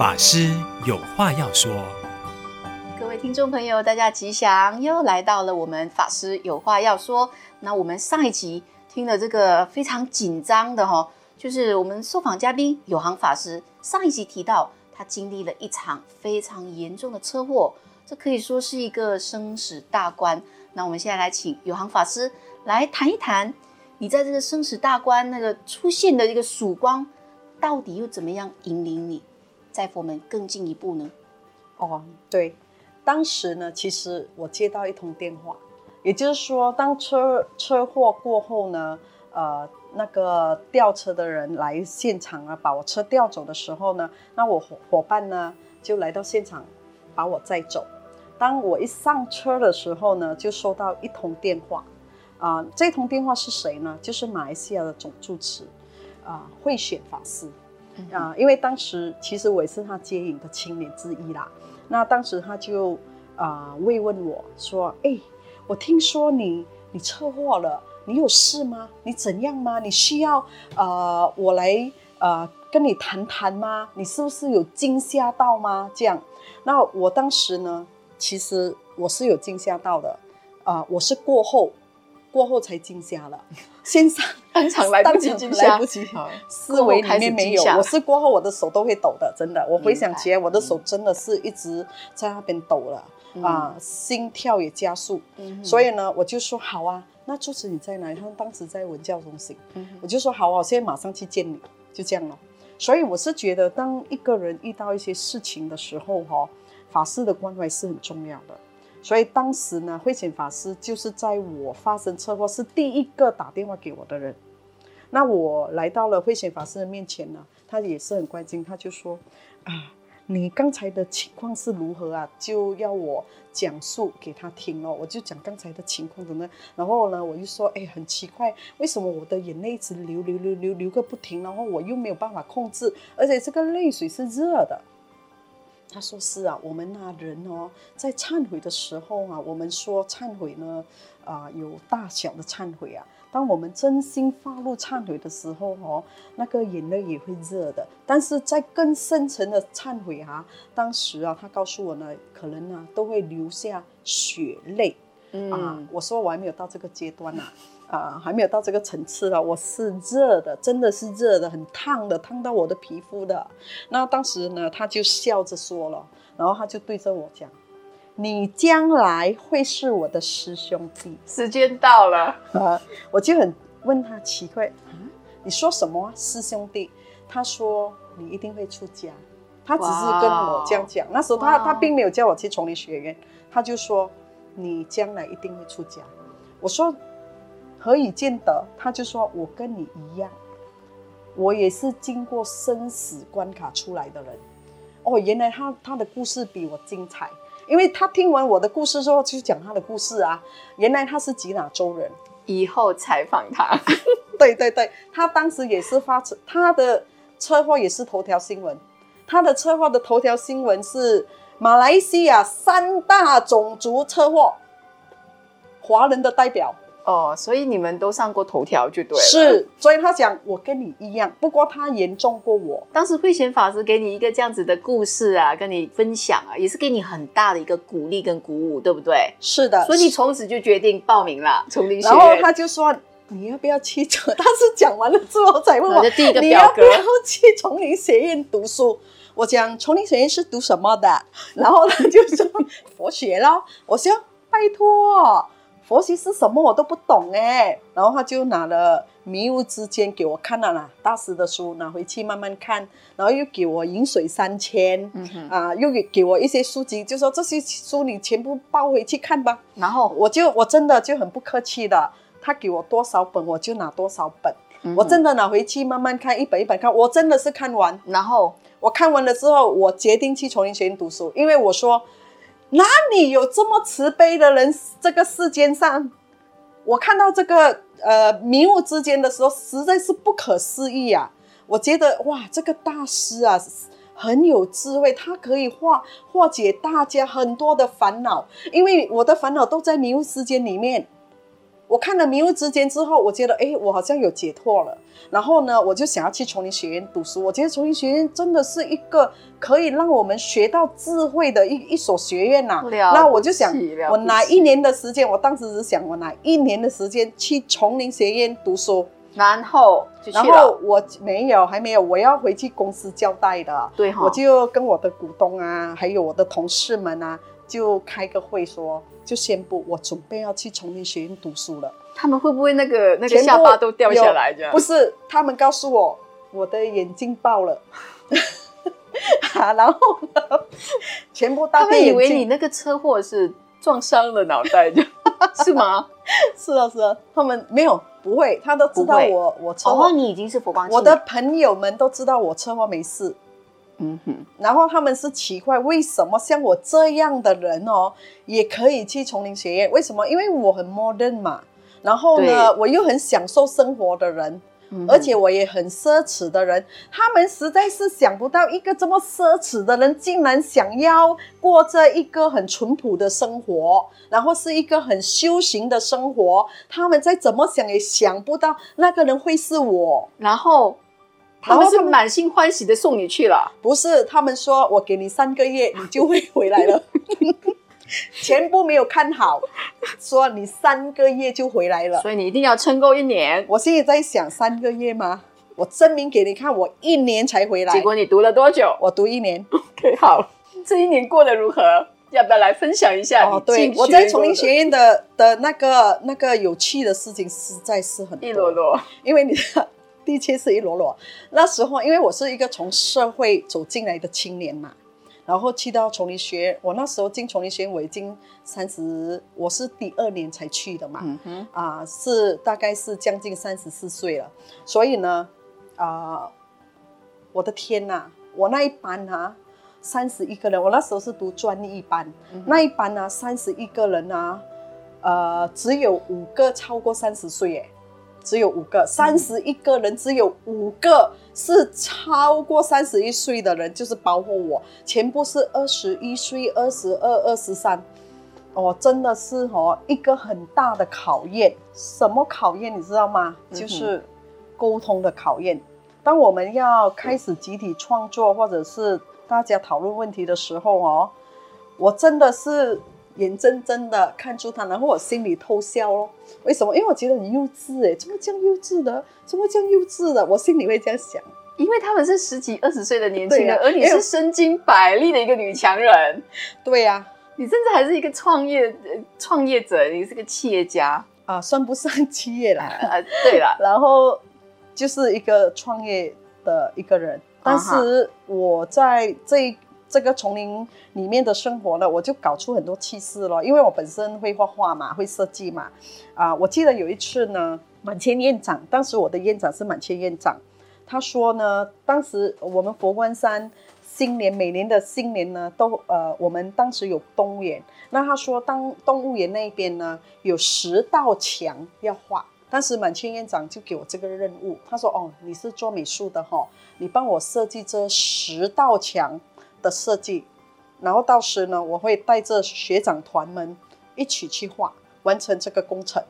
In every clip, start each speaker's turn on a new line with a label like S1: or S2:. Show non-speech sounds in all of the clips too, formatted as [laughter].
S1: 法师有话要说，
S2: 各位听众朋友，大家吉祥！又来到了我们法师有话要说。那我们上一集听了这个非常紧张的哈，就是我们受访嘉宾有行法师上一集提到，他经历了一场非常严重的车祸，这可以说是一个生死大关。那我们现在来请有行法师来谈一谈，你在这个生死大关那个出现的一个曙光。到底又怎么样引领你，载佛们更进一步呢？
S3: 哦，对，当时呢，其实我接到一通电话，也就是说，当车车祸过后呢，呃，那个吊车的人来现场啊，把我车吊走的时候呢，那我伙伙伴呢就来到现场把我载走。当我一上车的时候呢，就收到一通电话，啊、这通电话是谁呢？就是马来西亚的总住持。啊，慧显法师啊，因为当时其实我也是他接引的青年之一啦。那当时他就啊慰问我说：“哎，我听说你你车祸了，你有事吗？你怎样吗？你需要呃我来呃跟你谈谈吗？你是不是有惊吓到吗？这样，那我当时呢，其实我是有惊吓到的啊，我是过后。”过后才惊吓了，先生 [laughs]
S2: 当场来不及惊吓，来不及，
S3: 思维里面没有。我是过后我的手都会抖的，真的。我回想起来，我的手真的是一直在那边抖了、嗯、啊，心跳也加速。嗯、所以呢，我就说好啊，那住持你在哪里？他们当时在文教中心。嗯、我就说好啊，我现在马上去见你，就这样了。所以我是觉得，当一个人遇到一些事情的时候，哈，法师的关怀是很重要的。所以当时呢，慧显法师就是在我发生车祸是第一个打电话给我的人。那我来到了慧显法师的面前呢，他也是很关心，他就说：“啊，你刚才的情况是如何啊？”就要我讲述给他听哦。我就讲刚才的情况怎么，然后呢，我就说：“哎，很奇怪，为什么我的眼泪一直流流流流流个不停？然后我又没有办法控制，而且这个泪水是热的。”他说是啊，我们那人哦，在忏悔的时候啊，我们说忏悔呢，啊、呃，有大小的忏悔啊。当我们真心发怒忏悔的时候哦，那个眼泪也会热的。但是在更深层的忏悔啊，当时啊，他告诉我呢，可能呢、啊、都会流下血泪。嗯啊，我说我还没有到这个阶段呢、啊。啊，还没有到这个层次了。我是热的，真的是热的，很烫的，烫到我的皮肤的。那当时呢，他就笑着说了，然后他就对着我讲：“你将来会是我的师兄弟。”
S2: 时间到了，
S3: 啊，我就很问他奇怪啊，你说什么师兄弟？他说你一定会出家。他只是跟我这样讲。那时候他他并没有叫我去丛林学院，他就说你将来一定会出家。我说。何以见得？他就说：“我跟你一样，我也是经过生死关卡出来的人。”哦，原来他他的故事比我精彩，因为他听完我的故事之后，就讲他的故事啊。原来他是吉打州人，
S2: 以后采访他。[laughs]
S3: 对对对，他当时也是发车，他的车祸也是头条新闻。他的车祸的头条新闻是马来西亚三大种族车祸，华人的代表。
S2: 哦，所以你们都上过头条就对了。
S3: 是，所以他讲我跟你一样，不过他严重过我。
S2: 当时慧贤法师给你一个这样子的故事啊，跟你分享啊，也是给你很大的一个鼓励跟鼓舞，对不对？
S3: 是的。
S2: 所以你从此就决定报名了丛林学
S3: 院。然后他就说你要不要去？[laughs] 他是讲完了之后才问我，
S2: 第一个表格，
S3: 你要不要去丛林学院读书？我讲丛林学院是读什么的？然后他就说 [laughs] 佛学咯。我说拜托。佛系是什么我都不懂哎，然后他就拿了《迷雾之间》给我看了啦，大师的书拿回去慢慢看，然后又给我《饮水三千》，嗯哼，啊，又给给我一些书籍，就说这些书你全部抱回去看吧。然后我就我真的就很不客气的，他给我多少本我就拿多少本，嗯、我真的拿回去慢慢看，一本一本看，我真的是看完。然后我看完了之后，我决定去丛林学院读书，因为我说。哪里有这么慈悲的人？这个世间上，我看到这个呃迷雾之间的时候，实在是不可思议啊！我觉得哇，这个大师啊很有智慧，他可以化化解大家很多的烦恼，因为我的烦恼都在迷雾之间里面。我看了《迷雾之间》之后，我觉得哎，我好像有解脱了。然后呢，我就想要去丛林学院读书。我觉得丛林学院真的是一个可以让我们学到智慧的一一所学院呐、啊。那我就想，我拿一年的时间，我当时是想，我拿一年的时间去丛林学院读书。
S2: 然后就去了，
S3: 然后我没有，还没有，我要回去公司交代的。
S2: 对哈，
S3: 我就跟我的股东啊，还有我的同事们啊，就开个会说，就宣布我准备要去丛林学院读书了。
S2: 他们会不会那个那个下巴都掉下来？这样
S3: 不是，他们告诉我我的眼睛爆了，[laughs] 然后全部大。
S2: 他们以为你那个车祸是撞伤了脑袋，[laughs] 是吗？
S3: 是啊，是啊，他们没有。不会，他都知道我我车祸。
S2: 哦，你已经是佛光。
S3: 我的朋友们都知道我车祸没事。嗯哼。然后他们是奇怪，为什么像我这样的人哦，也可以去丛林学院？为什么？因为我很 modern 嘛。然后呢，我又很享受生活的人。而且我也很奢侈的人，他们实在是想不到一个这么奢侈的人，竟然想要过着一个很淳朴的生活，然后是一个很修行的生活。他们再怎么想也想不到那个人会是我。
S2: 然后，他们是满心欢喜的送你去了。
S3: 不是，他们说我给你三个月，你就会回来了。[laughs] 全部没有看好，说你三个月就回来了，
S2: 所以你一定要撑够一年。
S3: 我现在在想，三个月吗？我证明给你看，我一年才回来。
S2: 结果你读了多久？
S3: 我读一年。
S2: OK，好，这一年过得如何？要不要来分享一下？哦，
S3: 对，我在丛林学院的的那个那个有趣的事情实在是很多，
S2: 一箩箩。
S3: 因为你的确是一箩箩。那时候，因为我是一个从社会走进来的青年嘛。然后去到丛林学院，我那时候进丛林学院，我已经三十，我是第二年才去的嘛，嗯哼，啊，是大概是将近三十四岁了，所以呢，啊，我的天呐，我那一班啊，三十一个人，我那时候是读专一班，嗯、那一班呢，三十一个人啊，呃，只有五个超过三十岁，耶。只有五个，三十一个人，只有五个是超过三十一岁的人，就是包括我，全部是二十一岁、二十二、二十三，哦，真的是哦一个很大的考验。什么考验你知道吗？就是沟通的考验。当我们要开始集体创作，或者是大家讨论问题的时候哦，我真的是。眼睁睁的看住他，然后我心里偷笑哦。为什么？因为我觉得很幼稚哎，怎么这样幼稚的？怎么这样幼稚的？我心里会这样想。
S2: 因为他们是十几、二十岁的年轻人，啊、而你是身经百历的一个女强人。
S3: 对呀、啊，
S2: 你甚至还是一个创业创业者，你是个企业家
S3: 啊，算不上企业啦。
S2: 啊，对了，[laughs]
S3: 然后就是一个创业的一个人，但是我在这一。这个丛林里面的生活呢，我就搞出很多趣事了。因为我本身会画画嘛，会设计嘛。啊，我记得有一次呢，满谦院长，当时我的院长是满谦院长，他说呢，当时我们佛光山新年每年的新年呢，都呃，我们当时有动物园。那他说，当动物园那边呢，有十道墙要画，当时满谦院长就给我这个任务，他说：“哦，你是做美术的哈，你帮我设计这十道墙。”的设计，然后到时呢，我会带着学长团们一起去画，完成这个工程。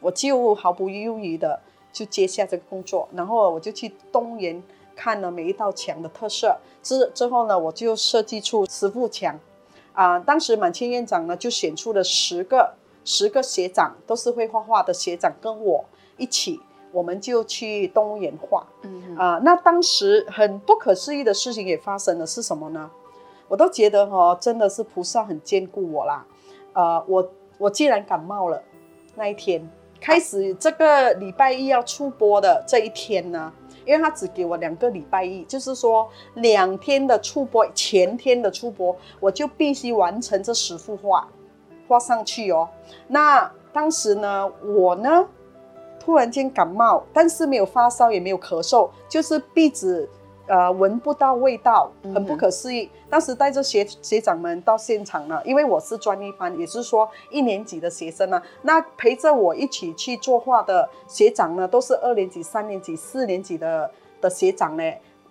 S3: 我就毫不犹豫的就接下这个工作，然后我就去动物园看了每一道墙的特色。之之后呢，我就设计出十幅墙。啊、呃，当时满清院长呢就选出了十个十个学长，都是会画画的学长，跟我一起，我们就去动物园画。嗯啊、呃，那当时很不可思议的事情也发生了，是什么呢？我都觉得哈、哦，真的是菩萨很眷顾我啦。呃，我我既然感冒了，那一天开始这个礼拜一要出播的这一天呢，因为他只给我两个礼拜一，就是说两天的出播，前天的出播，我就必须完成这十幅画，画上去哦。那当时呢，我呢突然间感冒，但是没有发烧，也没有咳嗽，就是鼻子。呃，闻不到味道，很不可思议。嗯、当时带着学学长们到现场了，因为我是专一班，也是说一年级的学生呢。那陪着我一起去作画的学长呢，都是二年级、三年级、四年级的的学长呢。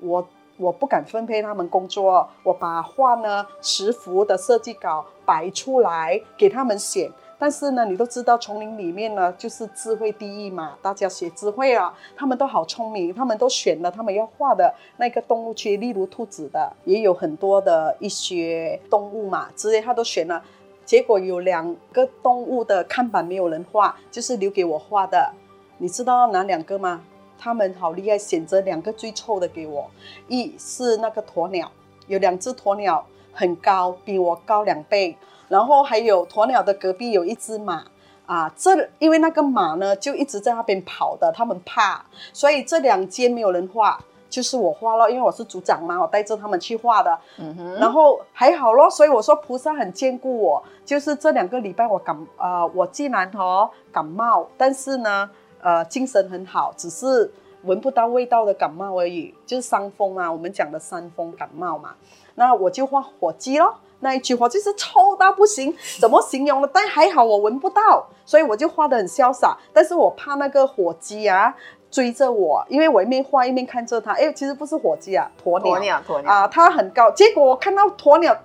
S3: 我我不敢分配他们工作，我把画呢十幅的设计稿摆出来给他们选。但是呢，你都知道丛林里面呢就是智慧第一嘛，大家学智慧啊，他们都好聪明，他们都选了他们要画的那个动物区，例如兔子的，也有很多的一些动物嘛，直接他都选了。结果有两个动物的看板没有人画，就是留给我画的。你知道哪两个吗？他们好厉害，选择两个最臭的给我。一是那个鸵鸟，有两只鸵鸟很高，比我高两倍。然后还有鸵鸟的隔壁有一只马啊，这因为那个马呢就一直在那边跑的，他们怕，所以这两间没有人画，就是我画了，因为我是组长嘛，我带着他们去画的。嗯哼。然后还好咯，所以我说菩萨很眷顾我，就是这两个礼拜我感啊、呃，我既然哦感冒，但是呢呃精神很好，只是闻不到味道的感冒而已，就是伤风啊，我们讲的伤风感冒嘛。那我就画火鸡咯。那一句话就是臭到不行，怎么形容呢？但还好我闻不到，所以我就画得很潇洒。但是我怕那个火鸡啊追着我，因为我一面画一面看着它。哎，其实不是火鸡啊，鸵鸟，鸵鸟，鸵鸟啊，它很高。结果我看到鸵鸟，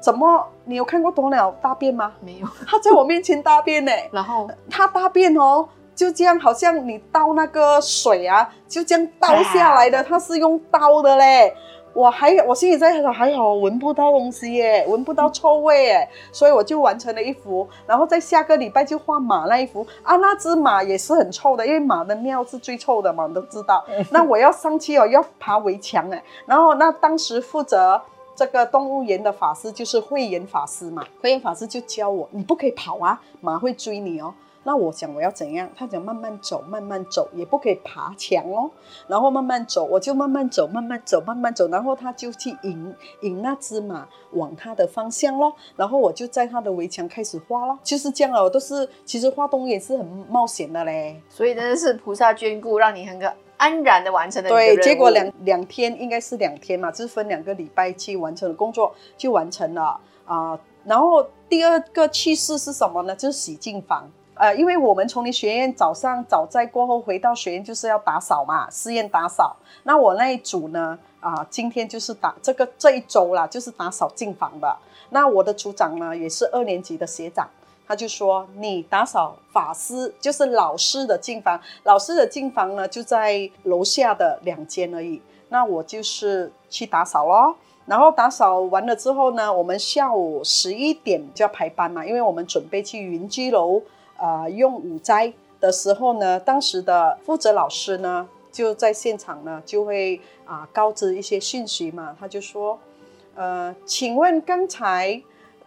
S3: 怎么？你有看过鸵鸟大便吗？
S2: 没有。
S3: 它在我面前大便呢，[laughs]
S2: 然后
S3: 它大便哦，就这样，好像你倒那个水啊，就这样倒下来的。它是用倒的嘞。我还我心里在想，还好闻不到东西耶，闻不到臭味耶，所以我就完成了一幅，然后在下个礼拜就画马那一幅啊，那只马也是很臭的，因为马的尿是最臭的嘛，你都知道。那我要上去哦，要爬围墙哎，然后那当时负责这个动物园的法师就是慧眼法师嘛，慧眼法师就教我，你不可以跑啊，马会追你哦。那我想我要怎样？他讲慢慢走，慢慢走，也不可以爬墙哦。然后慢慢走，我就慢慢走，慢慢走，慢慢走。然后他就去引引那只马往他的方向咯。然后我就在他的围墙开始画咯。就是这样了。我都是其实画动物也是很冒险的嘞。
S2: 所以真的是菩萨眷顾，让你很个安然的完成了。
S3: 对，结果两两天应该是两天嘛，就是分两个礼拜去完成的工作就完成了啊、呃。然后第二个趣事是什么呢？就是洗净房。呃，因为我们丛林学院早上早在过后回到学院就是要打扫嘛，试验打扫。那我那一组呢，啊、今天就是打这个这一周啦，就是打扫净房的。那我的组长呢，也是二年级的学长，他就说你打扫法师就是老师的净房，老师的净房呢就在楼下的两间而已。那我就是去打扫咯。然后打扫完了之后呢，我们下午十一点就要排班嘛，因为我们准备去云居楼。啊、呃，用午斋的时候呢，当时的负责老师呢就在现场呢，就会啊、告知一些讯息嘛。他就说，呃，请问刚才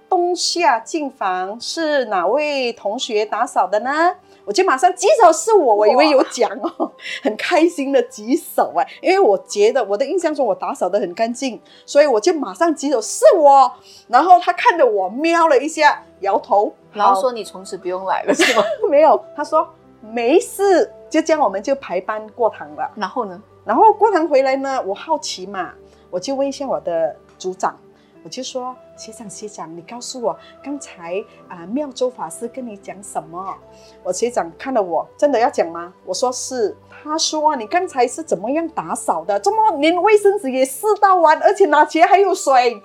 S3: 东夏进房是哪位同学打扫的呢？我就马上举手，是我。我以为有奖哦，很开心的举手哎，因为我觉得我的印象中我打扫得很干净，所以我就马上举手，是我。然后他看着我瞄了一下，摇头。
S2: 然后说你从此不用来了是吗？[laughs]
S3: 没有，他说没事，就这样我们就排班过堂了。
S2: 然后呢？
S3: 然后过堂回来呢，我好奇嘛，我就问一下我的组长，我就说学长学长，你告诉我刚才啊、呃、妙周法师跟你讲什么？我学长看了我，真的要讲吗？我说是。他说你刚才是怎么样打扫的？怎么连卫生纸也试到完，而且拿起来还有水？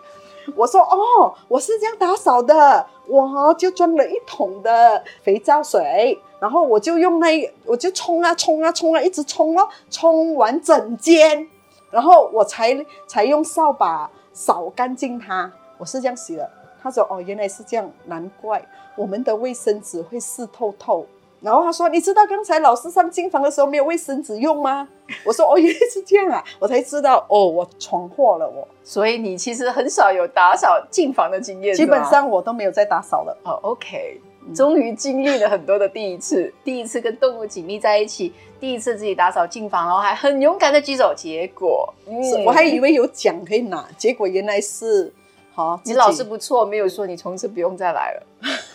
S3: 我说哦，我是这样打扫的，我就装了一桶的肥皂水，然后我就用那，我就冲啊冲啊冲啊，一直冲哦，冲完整间，然后我才才用扫把扫干净它。我是这样洗的。他说哦，原来是这样，难怪我们的卫生纸会湿透透。然后他说：“你知道刚才老师上进房的时候没有卫生纸用吗？” [laughs] 我说：“哦，原来是这样啊！”我才知道哦，我闯祸了我。
S2: 所以你其实很少有打扫进房的经验，
S3: 基本上我都没有在打扫了。
S2: 哦，OK，终于经历了很多的第一次，[laughs] 第一次跟动物紧密在一起，第一次自己打扫进房，然后还很勇敢的举手，结果，
S3: 嗯，我还以为有奖可以拿，结果原来是。好，
S2: 你老师不错，没有说你从此不用再来了，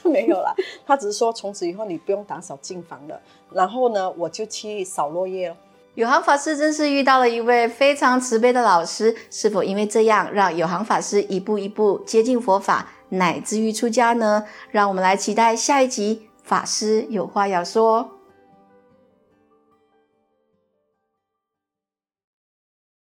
S2: [laughs]
S3: 没有啦，他只是说从此以后你不用打扫净房了。然后呢，我就去扫落叶了。
S2: 有行法师真是遇到了一位非常慈悲的老师，是否因为这样让有行法师一步一步接近佛法，乃至于出家呢？让我们来期待下一集法师有话要说。